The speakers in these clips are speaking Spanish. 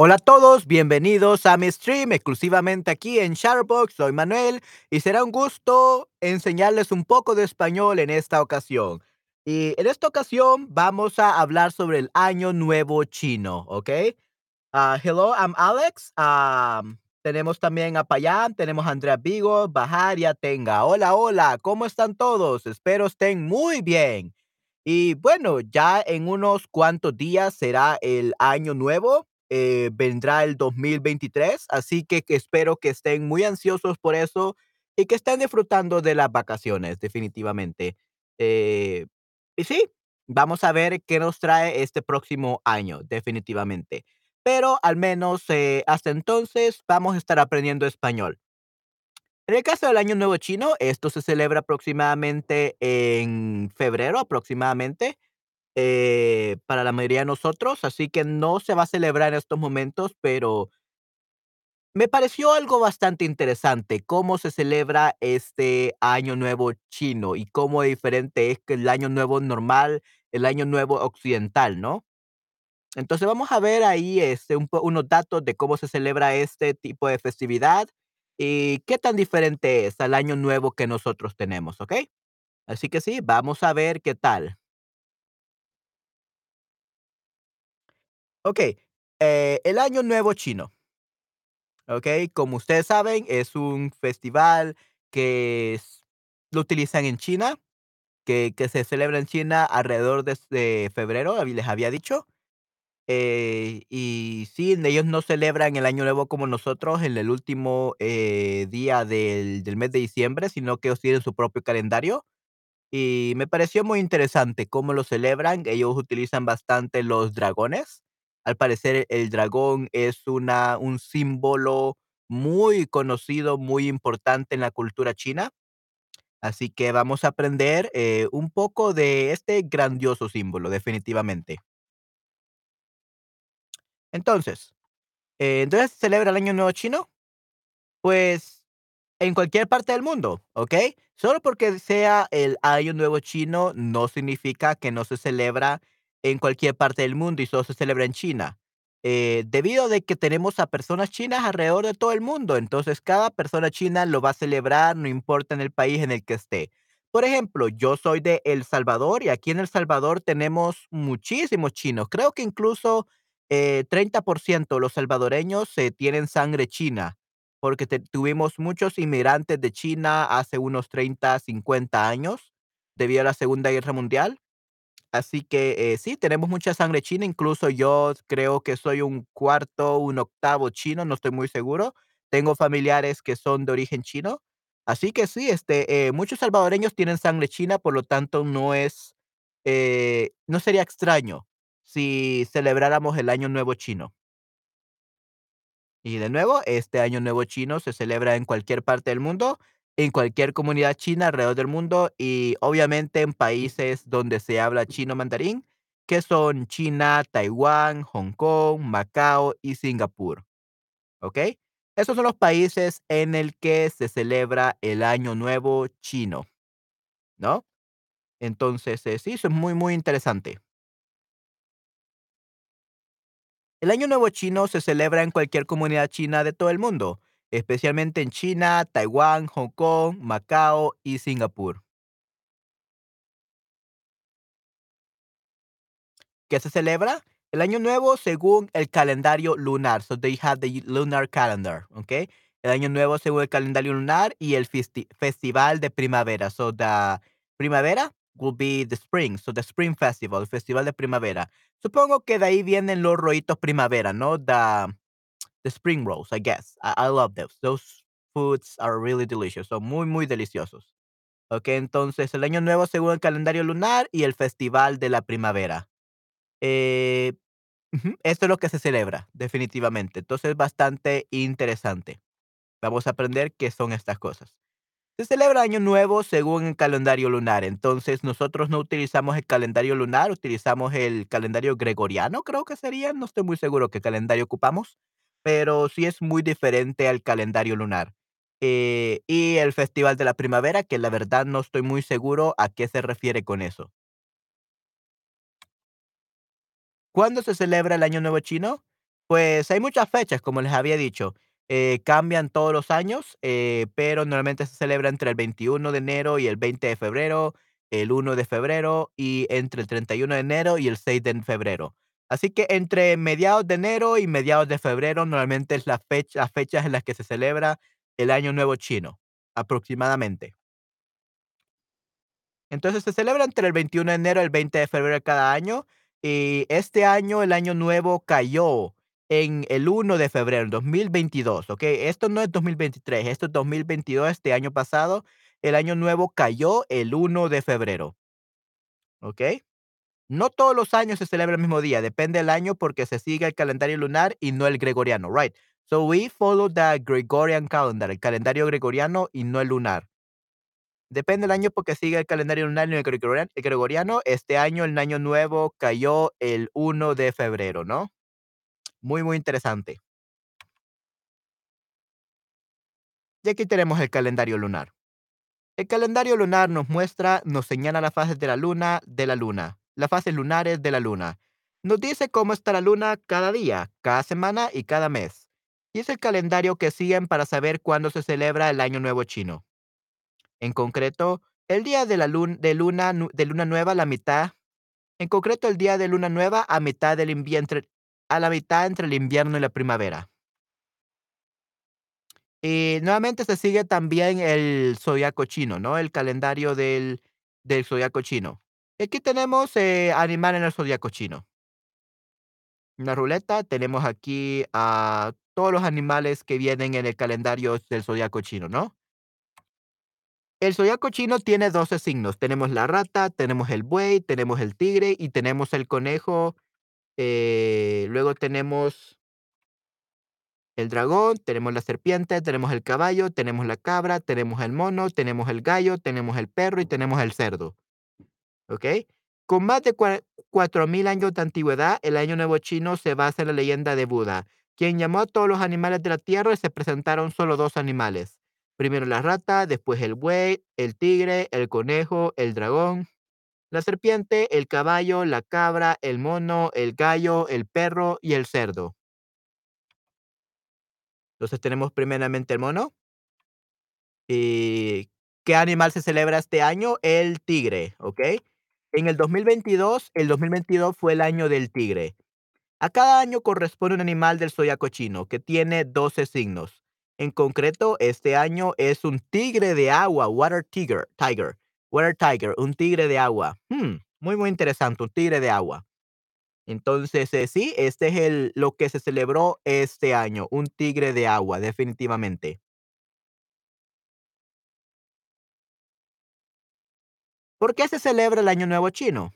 Hola a todos, bienvenidos a mi stream exclusivamente aquí en Shutterbox. Soy Manuel y será un gusto enseñarles un poco de español en esta ocasión. Y en esta ocasión vamos a hablar sobre el Año Nuevo Chino, ¿ok? Ah, hello, I'm Alex. Um, tenemos también a Payán, tenemos a Andrea Vigo, Bajar y Atenga. Hola, hola, ¿cómo están todos? Espero estén muy bien. Y bueno, ya en unos cuantos días será el año nuevo, eh, vendrá el 2023, así que, espero que estén muy ansiosos por eso y que estén disfrutando de las vacaciones, definitivamente. Eh, y sí, vamos a ver qué nos trae este próximo año, definitivamente. Pero al menos eh, hasta entonces vamos a estar aprendiendo español. En el caso del Año Nuevo Chino, esto se celebra aproximadamente en febrero, aproximadamente, eh, para la mayoría de nosotros, así que no se va a celebrar en estos momentos, pero me pareció algo bastante interesante cómo se celebra este Año Nuevo Chino y cómo diferente es que el Año Nuevo normal, el Año Nuevo occidental, ¿no? Entonces vamos a ver ahí este, un unos datos de cómo se celebra este tipo de festividad y qué tan diferente es al Año Nuevo que nosotros tenemos, ¿ok? Así que sí, vamos a ver qué tal. Ok, eh, el Año Nuevo Chino, ¿ok? Como ustedes saben, es un festival que es- lo utilizan en China, que, que se celebra en China alrededor de, febrero, les había dicho. Eh, y sí, ellos no celebran el Año Nuevo como nosotros en el último eh, día del, del mes de diciembre, sino que ellos tienen su propio calendario. Y me pareció muy interesante cómo lo celebran. Ellos utilizan bastante los dragones. Al parecer, el dragón es una, un símbolo muy conocido, muy importante en la cultura china. Así que vamos a aprender eh, un poco de este grandioso símbolo, definitivamente. Entonces, eh, entonces se celebra el Año Nuevo Chino. Pues, en cualquier parte del mundo, ¿ok? Solo porque sea el Año Nuevo Chino no significa que no se celebra en cualquier parte del mundo y solo se celebra en China. Eh, debido de que tenemos a personas chinas alrededor de todo el mundo, entonces cada persona china lo va a celebrar, no importa en el país en el que esté. Por ejemplo, yo soy de El Salvador y aquí en El Salvador tenemos muchísimos chinos. Creo que incluso eh, 30% de los salvadoreños eh, tienen sangre china porque te tuvimos muchos inmigrantes de China hace unos 30, 50 años, debido a la Segunda Guerra Mundial. Así que, eh, sí, tenemos mucha sangre china, incluso yo creo que soy un cuarto, un octavo chino, no estoy muy seguro. Tengo familiares que son de origen chino. Así que sí, este, eh, muchos salvadoreños tienen sangre china, por lo tanto, no es, eh, no sería extraño si celebráramos el Año Nuevo Chino. Y de nuevo, este Año Nuevo Chino se celebra en cualquier parte del mundo, en cualquier comunidad china alrededor del mundo y obviamente en países donde se habla chino mandarín, que son China, Taiwán, Hong Kong, Macao y Singapur. ¿Ok? Esos son los países en el que se celebra el Año Nuevo Chino, ¿no? Entonces, eh, sí, eso es muy, muy interesante. El Año Nuevo Chino se celebra en cualquier comunidad china de todo el mundo, especialmente en China, Taiwán, Hong Kong, Macao y Singapur. ¿Qué se celebra? El Año Nuevo según el calendario lunar. So they have the lunar calendar, ¿ok? El Año Nuevo según el calendario lunar y el festi- festival de primavera. So the primavera will be the spring. So the spring festival, el festival de primavera. Supongo que de ahí vienen los rollitos primavera, ¿no? The The spring rolls, I guess. I, I love those. Those foods are really delicious. Son muy, muy deliciosos. Ok, entonces el año nuevo según el calendario lunar y el festival de la primavera. Eh, esto es lo que se celebra, definitivamente. Entonces es bastante interesante. Vamos a aprender qué son estas cosas. Se celebra Año Nuevo según el calendario lunar. Entonces nosotros no utilizamos el calendario lunar, utilizamos el calendario gregoriano, creo que sería. No estoy muy seguro qué calendario ocupamos, pero sí es muy diferente al calendario lunar. Eh, y el Festival de la Primavera, que la verdad no estoy muy seguro a qué se refiere con eso. ¿Cuándo se celebra el Año Nuevo Chino? Pues, hay muchas fechas, como les había dicho, eh, cambian todos los años, eh, pero normalmente se celebra entre el 21 de enero y el 20 de febrero, el 1 de febrero y entre el 31 de enero y el 6 de febrero. Así que entre mediados de enero y mediados de febrero normalmente es la fecha las fechas en las que se celebra el Año Nuevo Chino, aproximadamente. Entonces, se celebra entre el 21 de enero y el 20 de febrero de cada año, y este año el Año Nuevo cayó en el 1 de febrero, en 2022, ¿okey? Esto no es 2023, esto es 2022, este año pasado, el Año Nuevo cayó el 1 de febrero. ¿okey? No todos los años se celebra el mismo día, depende del año porque se sigue el calendario lunar y no el gregoriano, right? So we follow the Gregorian calendar, el calendario gregoriano y no el lunar. Depende del año porque sigue el calendario lunar y el gregorian el gregoriano. Este año, el año nuevo cayó el 1 de febrero, ¿no? Muy, muy interesante. Y aquí tenemos el calendario lunar. El calendario lunar nos muestra, nos señala las fases de la luna de la luna, las fases lunares de la luna. Nos dice cómo está la luna cada día, cada semana y cada mes. Y es el calendario que siguen para saber cuándo se celebra el Año Nuevo Chino. En concreto, el día de la lun de luna de luna nueva, la mitad en concreto, el día de luna nueva a mitad del invientre a la mitad entre el invierno y la primavera. Y nuevamente se sigue también el zodiaco chino, ¿no? El calendario del del zodiaco chino. Aquí tenemos, eh, animal en el zodiaco chino. Una ruleta, tenemos aquí a todos los animales que vienen en el calendario del zodiaco chino, ¿no? El zodiaco chino tiene 12 signos. Tenemos la rata, tenemos el buey, tenemos el tigre y tenemos el conejo, eh, luego tenemos el dragón, tenemos la serpiente, tenemos el caballo, tenemos la cabra, tenemos el mono, tenemos el gallo, tenemos el perro y tenemos el cerdo, ¿okey? Con más de cua 4000 años de antigüedad, el Año Nuevo Chino se basa en la leyenda de Buda, quien llamó a todos los animales de la tierra y se presentaron solo 2 animales. Primero la rata, después el buey, el tigre, el conejo, el dragón, la serpiente, el caballo, la cabra, el mono, el gallo, el perro y el cerdo. Entonces, tenemos primeramente el mono. Y, ¿qué animal se celebra este año? El tigre, ¿okey? En el 2022, el 2022 fue el año del tigre. A cada año corresponde un animal del zodiaco chino, que tiene 12 signos. En concreto, este año es un tigre de agua, water tiger tiger, water tiger, un tigre de agua. Mm, muy, muy interesante, un tigre de agua. Entonces, eh, sí, este es el lo que se celebró este año, un tigre de agua, definitivamente. ¿Por qué se celebra el Año Nuevo Chino?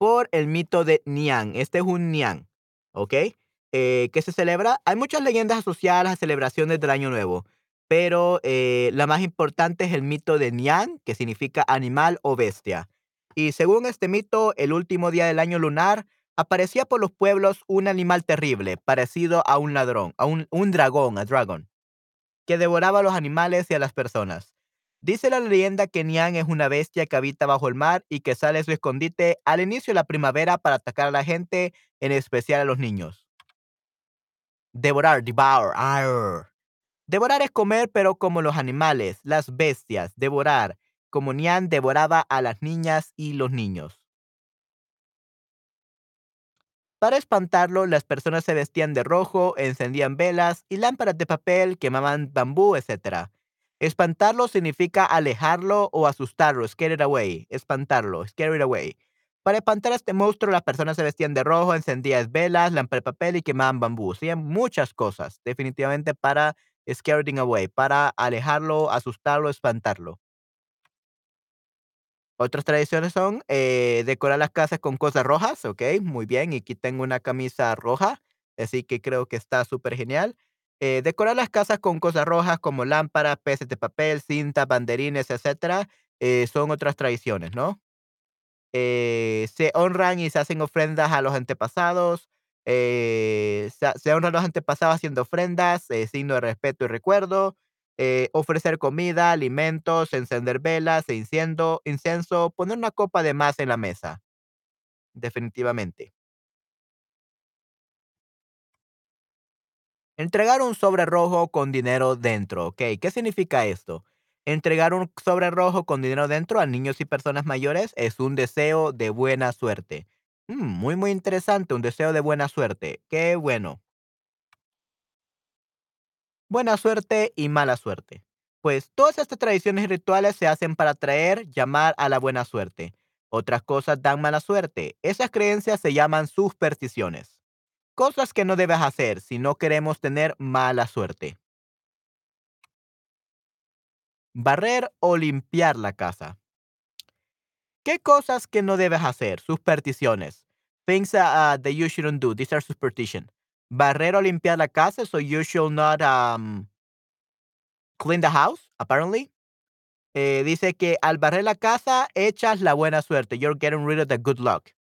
Por el mito de Nian, este es un Nian, ¿okey? Eh, ¿qué se celebra? Hay muchas leyendas asociadas a celebraciones del Año Nuevo, pero, eh, la más importante es el mito de Nian, que significa animal o bestia. Y según este mito, el último día del año lunar, aparecía por los pueblos un animal terrible, parecido a un ladrón, a un un dragón, a dragon, que devoraba a los animales y a las personas. Dice la leyenda que Nian es una bestia que habita bajo el mar y que sale su escondite al inicio de la primavera para atacar a la gente, en especial a los niños. Devorar, devour. Devorar es comer, pero como los animales, las bestias, devorar, como Nian devoraba a las niñas y los niños. Para espantarlo, las personas se vestían de rojo, encendían velas y lámparas de papel, quemaban bambú, etcétera. Espantarlo significa alejarlo o asustarlo, scare it away, espantarlo, scare it away. Para espantar a este monstruo, las personas se vestían de rojo, encendían velas, lámparas de papel y quemaban bambú. Hacían muchas cosas, definitivamente para scare it away, para alejarlo, asustarlo, espantarlo. Otras tradiciones son, eh, decorar las casas con cosas rojas, okey, muy bien, y aquí tengo una camisa roja, así que creo que está supergenial. Eh, decorar las casas con cosas rojas como lámparas, peces de papel, cinta, banderines, etcétera, eh, son otras tradiciones, ¿no? Eh, se honran y se hacen ofrendas a los antepasados, eh, se se honran a los antepasados haciendo ofrendas, signo de respeto y recuerdo, ofrecer comida, alimentos, encender velas e inciendo incienso, poner una copa de más en la mesa. Definitivamente. Entregar un sobre rojo con dinero dentro, ¿ok? ¿Qué significa esto? Entregar un sobre rojo con dinero dentro a niños y personas mayores es un deseo de buena suerte. Mm, muy, muy interesante, un deseo de buena suerte. Qué bueno. Buena suerte y mala suerte. Pues todas estas tradiciones y rituales se hacen para traer, llamar a la buena suerte. Otras cosas dan mala suerte. Esas creencias se llaman supersticiones. Cosas que no debes hacer si no queremos tener mala suerte. Barrer o limpiar la casa. ¿Qué cosas que no debes hacer? Supersticiones. Things uh, that you shouldn't do. These are superstition. Barrer o limpiar la casa, so you should not um, clean the house, apparently. Eh, dice que al barrer la casa echas la buena suerte. You're getting rid of the good luck.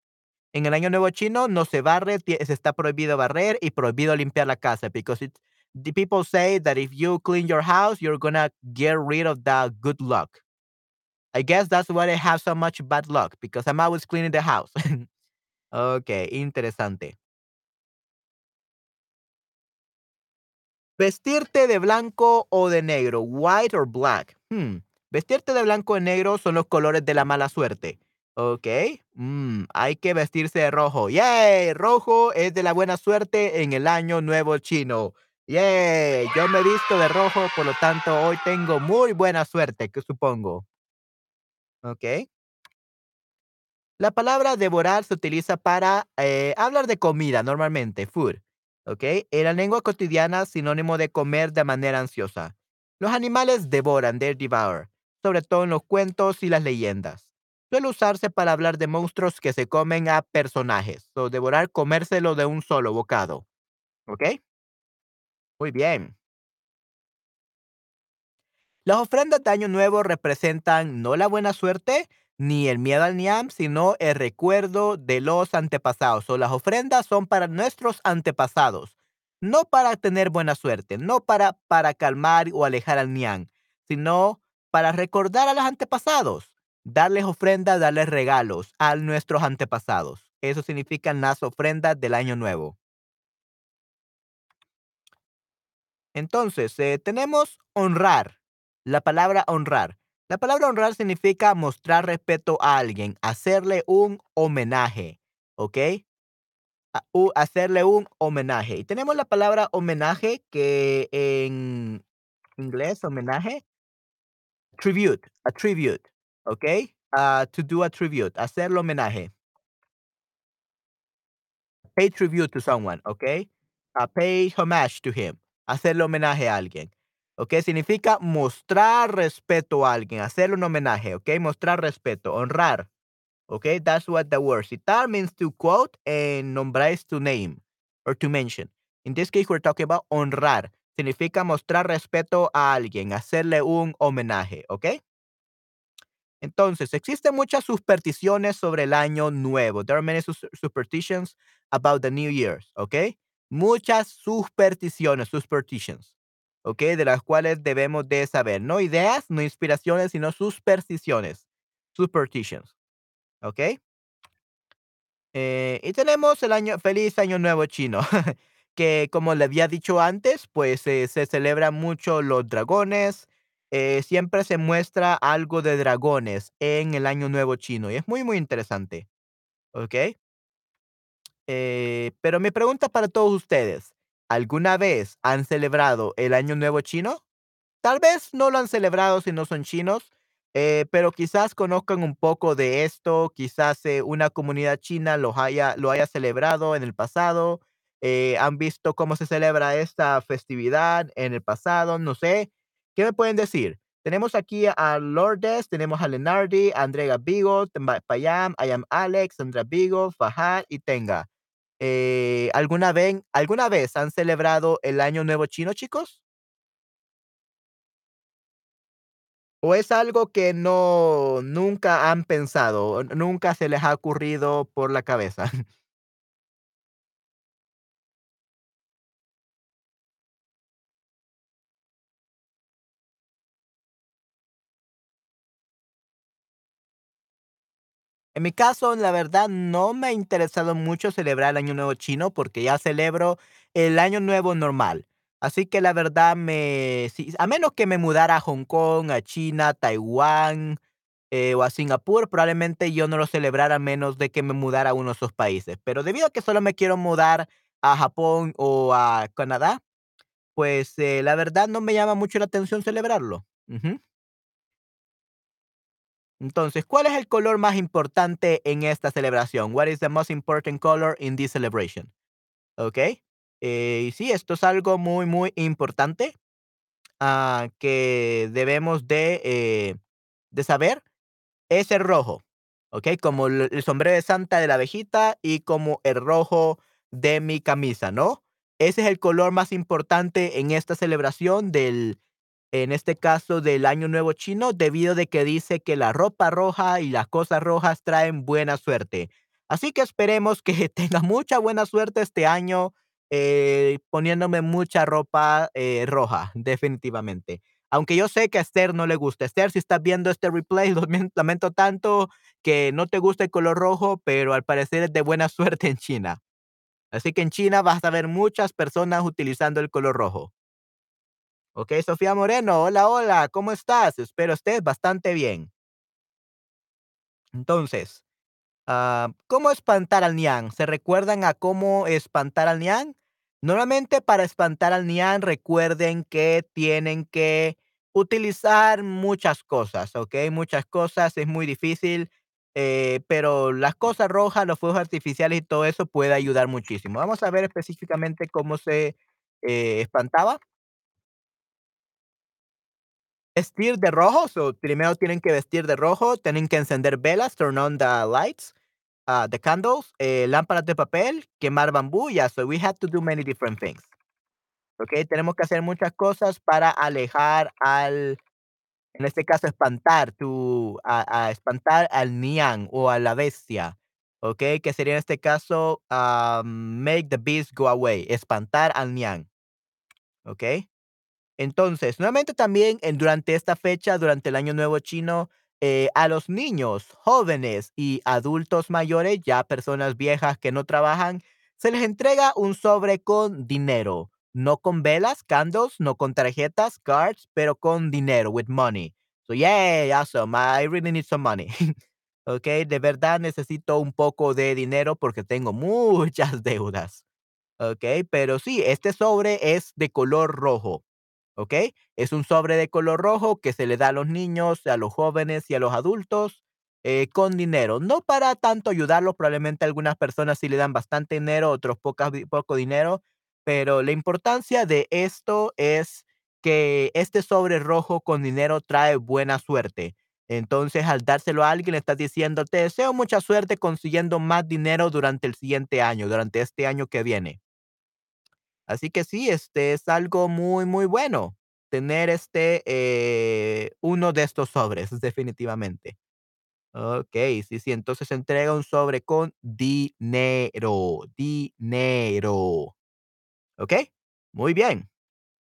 En el año nuevo chino no se barre, se está prohibido barrer y prohibido limpiar la casa because it, the people say that if you clean your house, you're gonna get rid of the good luck. I guess that's why I have so much bad luck because I'm always cleaning the house. okay, interesante. Vestirte de blanco o de negro, white or black. Hmm. Vestirte de blanco o negro son los colores de la mala suerte. Ok. Mm, hay que vestirse de rojo. ¡Yay! Rojo es de la buena suerte en el año nuevo chino. ¡Yay! Yo me he visto de rojo, por lo tanto, hoy tengo muy buena suerte, que supongo. Ok. La palabra devorar se utiliza para eh, hablar de comida, normalmente, food. ¿Ok? En la lengua cotidiana, sinónimo de comer de manera ansiosa. Los animales devoran, they devour, sobre todo en los cuentos y las leyendas. Suele usarse para hablar de monstruos que se comen a personajes. O devorar, comérselo de un solo bocado. ¿Ok? Muy bien. Las ofrendas de Año Nuevo representan no la buena suerte ni el miedo al Niam, sino el recuerdo de los antepasados. O las ofrendas son para nuestros antepasados, no para tener buena suerte, no para, para calmar o alejar al Niam, sino para recordar a los antepasados, darles ofrendas, darles regalos a nuestros antepasados. Eso significan las ofrendas del Año Nuevo. Entonces, eh, tenemos honrar. La palabra honrar. La palabra honrar significa mostrar respeto a alguien, hacerle un homenaje, ¿ok? hacerle un homenaje. Y tenemos la palabra homenaje que en inglés, homenaje, tribute, a tribute, ¿ok? Uh, to do a tribute, hacerle homenaje. Pay tribute to someone, ¿ok? Uh, pay homage to him, hacerle homenaje a alguien. ¿ok? Significa mostrar respeto a alguien, hacerle un homenaje, ¿ok? Mostrar respeto, honrar, ¿ok? That's what the word citar means to quote and nombrar is to name or to mention. In this case, we're talking about honrar. Significa mostrar respeto a alguien, hacerle un homenaje, ¿ok? Entonces, existen muchas supersticiones sobre el año nuevo. There are many superstitions about the New Year's, ¿ok? Muchas supersticiones, superstitions. ¿ok? De las cuales debemos de saber. No ideas, no inspiraciones, sino supersticiones. Superstitions. ¿Ok? Eh, y tenemos el año, feliz año nuevo chino, que como le había dicho antes, pues eh, se celebra mucho los dragones. Eh, siempre se muestra algo de dragones en el año nuevo chino y es muy, muy interesante. ¿Ok? pero mi pregunta para todos ustedes, ¿alguna vez han celebrado el año nuevo chino? Tal vez no lo han celebrado si no son chinos, eh, pero quizás conozcan un poco de esto, quizás eh, una comunidad china lo haya, lo haya celebrado en el pasado, eh, han visto cómo se celebra esta festividad en el pasado, no sé. ¿Qué me pueden decir? Tenemos aquí a Lourdes, tenemos a Lenardi, Andrea Vigo, Payam, I am Alex, Andrea Vigo, Fahad y Tenga. ¿alguna, vez, ¿Alguna vez han celebrado el Año Nuevo Chino, chicos? ¿O es algo que no nunca han pensado, nunca se les ha ocurrido por la cabeza? En mi caso, la verdad, no me ha interesado mucho celebrar el Año Nuevo chino porque ya celebro el Año Nuevo normal. Así que la verdad me sí, a menos que me mudara a Hong Kong, a China, Taiwán, eh, o a Singapur, probablemente yo no lo celebrara a menos de que me mudara a uno de esos países. Pero debido a que solo me quiero mudar a Japón o a Canadá, pues, eh, la verdad no me llama mucho la atención celebrarlo. Ujú. Entonces, ¿cuál es el color más importante en esta celebración? What is the most important color in this celebration? Okey. Eh, y sí, esto es algo muy, muy importante, ah, que debemos de, eh, de saber. Es el rojo, ¿okey? Como el el sombrero de Santa de la abejita y como el rojo de mi camisa, ¿no? Ese es el color más importante en esta celebración del en este caso del Año Nuevo Chino, debido de que dice que la ropa roja y las cosas rojas traen buena suerte. Así que esperemos que tenga mucha buena suerte este año, eh, poniéndome mucha ropa, eh, roja, definitivamente. Aunque yo sé que a Esther no le gusta. Esther, si estás viendo este replay, lo lamento tanto que no te guste el color rojo, pero al parecer es de buena suerte en China. Así que en China vas a ver muchas personas utilizando el color rojo. Okey, Sofía Moreno, hola, hola, ¿cómo estás? Espero estés bastante bien. Entonces, ah, ¿cómo espantar al Nian? ¿Se recuerdan a cómo espantar al Nian? Normalmente para espantar al Nian recuerden que tienen que utilizar muchas cosas, ¿okey? Muchas cosas, es muy difícil, eh, pero las cosas rojas, los fuegos artificiales y todo eso puede ayudar muchísimo. Vamos a ver específicamente cómo se, eh, espantaba. Vestir de rojo, so primero tienen que vestir de rojo, tienen que encender velas, turn on the lights, ah, the candles, eh, lámparas de papel, quemar bambú, yeah, so we have to do many different things. Okey, tenemos que hacer muchas cosas para alejar al en este caso, espantar, to a a espantar al Nian o a la bestia, okey, que sería en este caso, ah, make the beast go away, espantar al Nian, okey. Entonces, nuevamente también durante esta fecha, durante el Año Nuevo Chino, eh, a los niños, jóvenes y adultos mayores, ya personas viejas que no trabajan, se les entrega un sobre con dinero, no con velas, candles, no con tarjetas, cards, pero con dinero, with money. So, yay, awesome, I really need some money. Okey, de verdad necesito un poco de dinero porque tengo muchas deudas. Okey, pero sí, este sobre es de color rojo. ¿Okey? Es un sobre de color rojo que se le da a los niños, a los jóvenes y a los adultos, eh, con dinero. No para tanto ayudarlos, probablemente algunas personas sí le dan bastante dinero, otros pocas poco dinero, pero la importancia de esto es que este sobre rojo con dinero trae buena suerte. Entonces, al dárselo a alguien, le estás diciendo: "Te deseo mucha suerte consiguiendo más dinero durante el siguiente año, durante este año que viene". Así que sí, este, es algo muy, muy bueno tener, este, eh, uno de estos sobres, definitivamente. Okey, sí, sí, entonces entrega un sobre con dinero, dinero, ¿okey? Muy bien,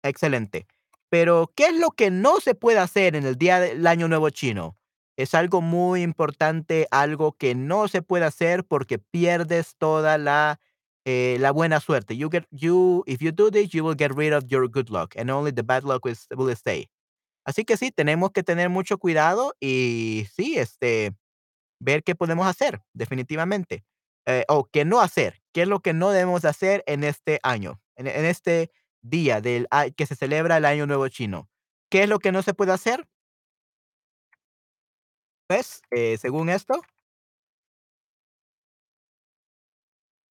excelente. Pero, ¿qué es lo que no se puede hacer en el día del Año Nuevo Chino? Es algo muy importante, algo que no se puede hacer porque pierdes toda la, eh, la buena suerte. You get you if you do this, you will get rid of your good luck, and only the bad luck is will stay. Así que sí, tenemos que tener mucho cuidado y sí, este, ver qué podemos hacer, definitivamente. Eh, o qué no hacer, qué es lo que no debemos de hacer en este año, en en este día del que se celebra el Año Nuevo Chino. ¿Qué es lo que no se puede hacer? Pues, eh, según esto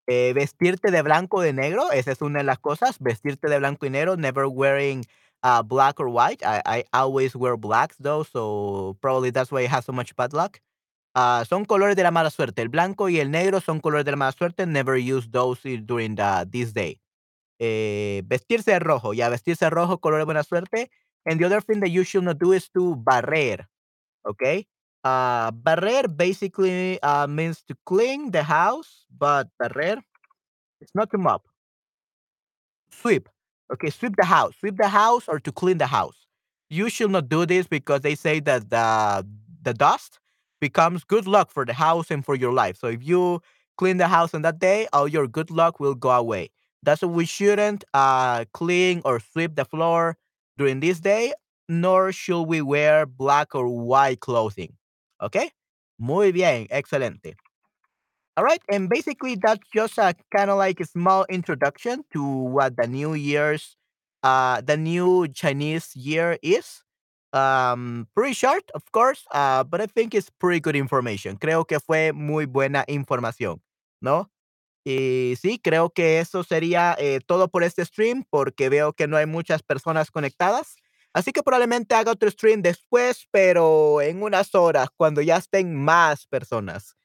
eh, vestirte de blanco o de negro, esa es una de las cosas, vestirte de blanco y negro, never wearing, ah, black or white. I I always wear blacks though, so probably that's why I have so much bad luck. Ah, son colores de la mala suerte. El blanco y el negro son colores de la mala suerte. Never use those during this day. Eh, vestirse de rojo, ya vestirse de rojo, color de buena suerte. And the other thing that you should not do is to barrer, ¿okey? Ah, barrer basically, ah, means to clean the house, but barrer it's not to mop. Sweep, okay, sweep the house, sweep the house or to clean the house. You should not do this because they say that the the dust becomes good luck for the house and for your life. So if you clean the house on that day, all your good luck will go away. That's why we shouldn't uh, clean or sweep the floor during this day, nor should we wear black or white clothing. Okay? Muy bien, excelente. All right, and basically that's just a kind of like a small introduction to what the New Year's, uh, the new Chinese year is. Um, pretty short, of course, uh, but I think it's pretty good information. Creo que fue muy buena información, ¿no? Y sí, creo que eso sería eh, todo por este stream, porque veo que no hay muchas personas conectadas. Así que probablemente haga otro stream después, pero en unas horas, cuando ya estén más personas.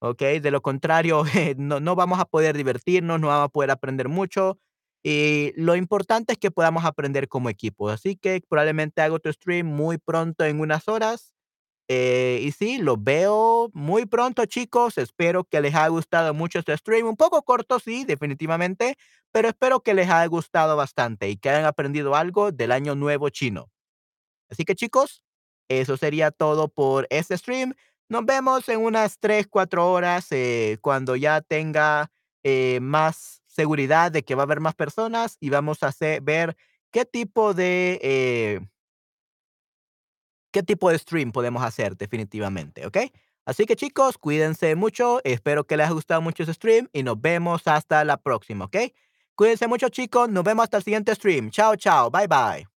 ¿Ok? De lo contrario, no, no vamos a poder divertirnos, no vamos a poder aprender mucho. Y lo importante es que podamos aprender como equipo. Así que probablemente haga otro stream muy pronto en unas horas eh, y sí, los veo muy pronto, chicos. Espero que les haya gustado mucho este stream. Un poco corto, sí, definitivamente, pero espero que les haya gustado bastante y que hayan aprendido algo del año nuevo chino. Así que, chicos, eso sería todo por este stream. Nos vemos en unas 3, 4 horas eh, cuando ya tenga eh, más seguridad de que va a haber más personas y vamos a hacer, ver qué tipo de eh, qué tipo de stream podemos hacer definitivamente, ¿ok? Así que chicos, cuídense mucho, espero que les haya gustado mucho este stream y nos vemos hasta la próxima, ¿ok? Cuídense mucho chicos, nos vemos hasta el siguiente stream. Chao, chao, bye bye.